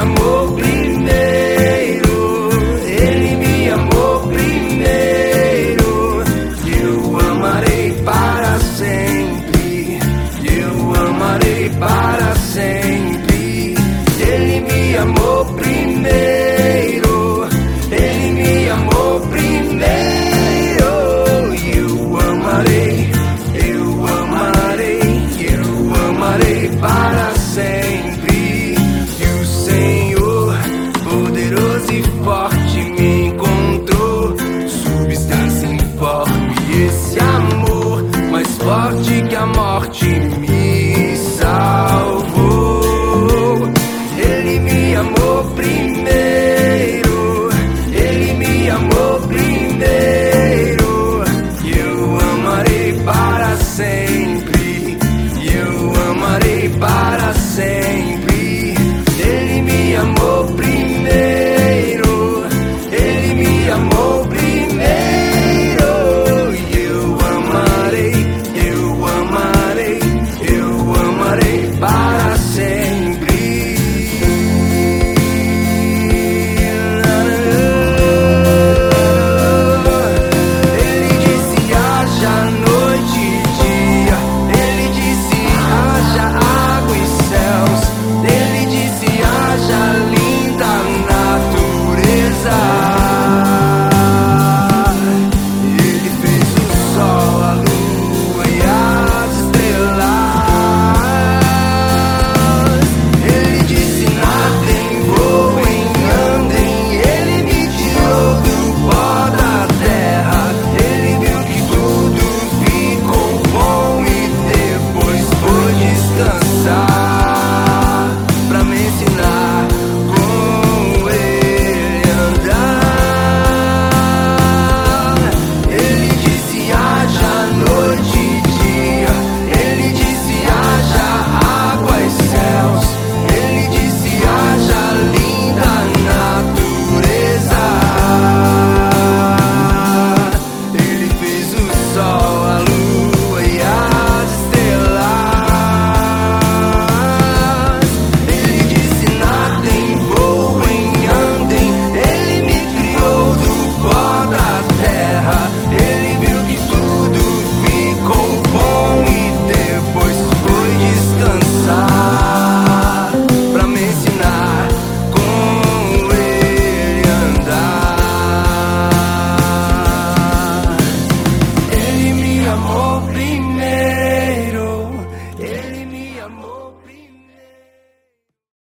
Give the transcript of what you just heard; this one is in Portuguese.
amou primeiro. Ele me amou primeiro. Eu amarei para sempre. Eu amarei para sempre. Ele me amou primeiro. Ele me amou primeiro. Eu amarei, eu amarei, eu amarei para sempre. Me encontrou. Substância informe, esse amor mais forte que a morte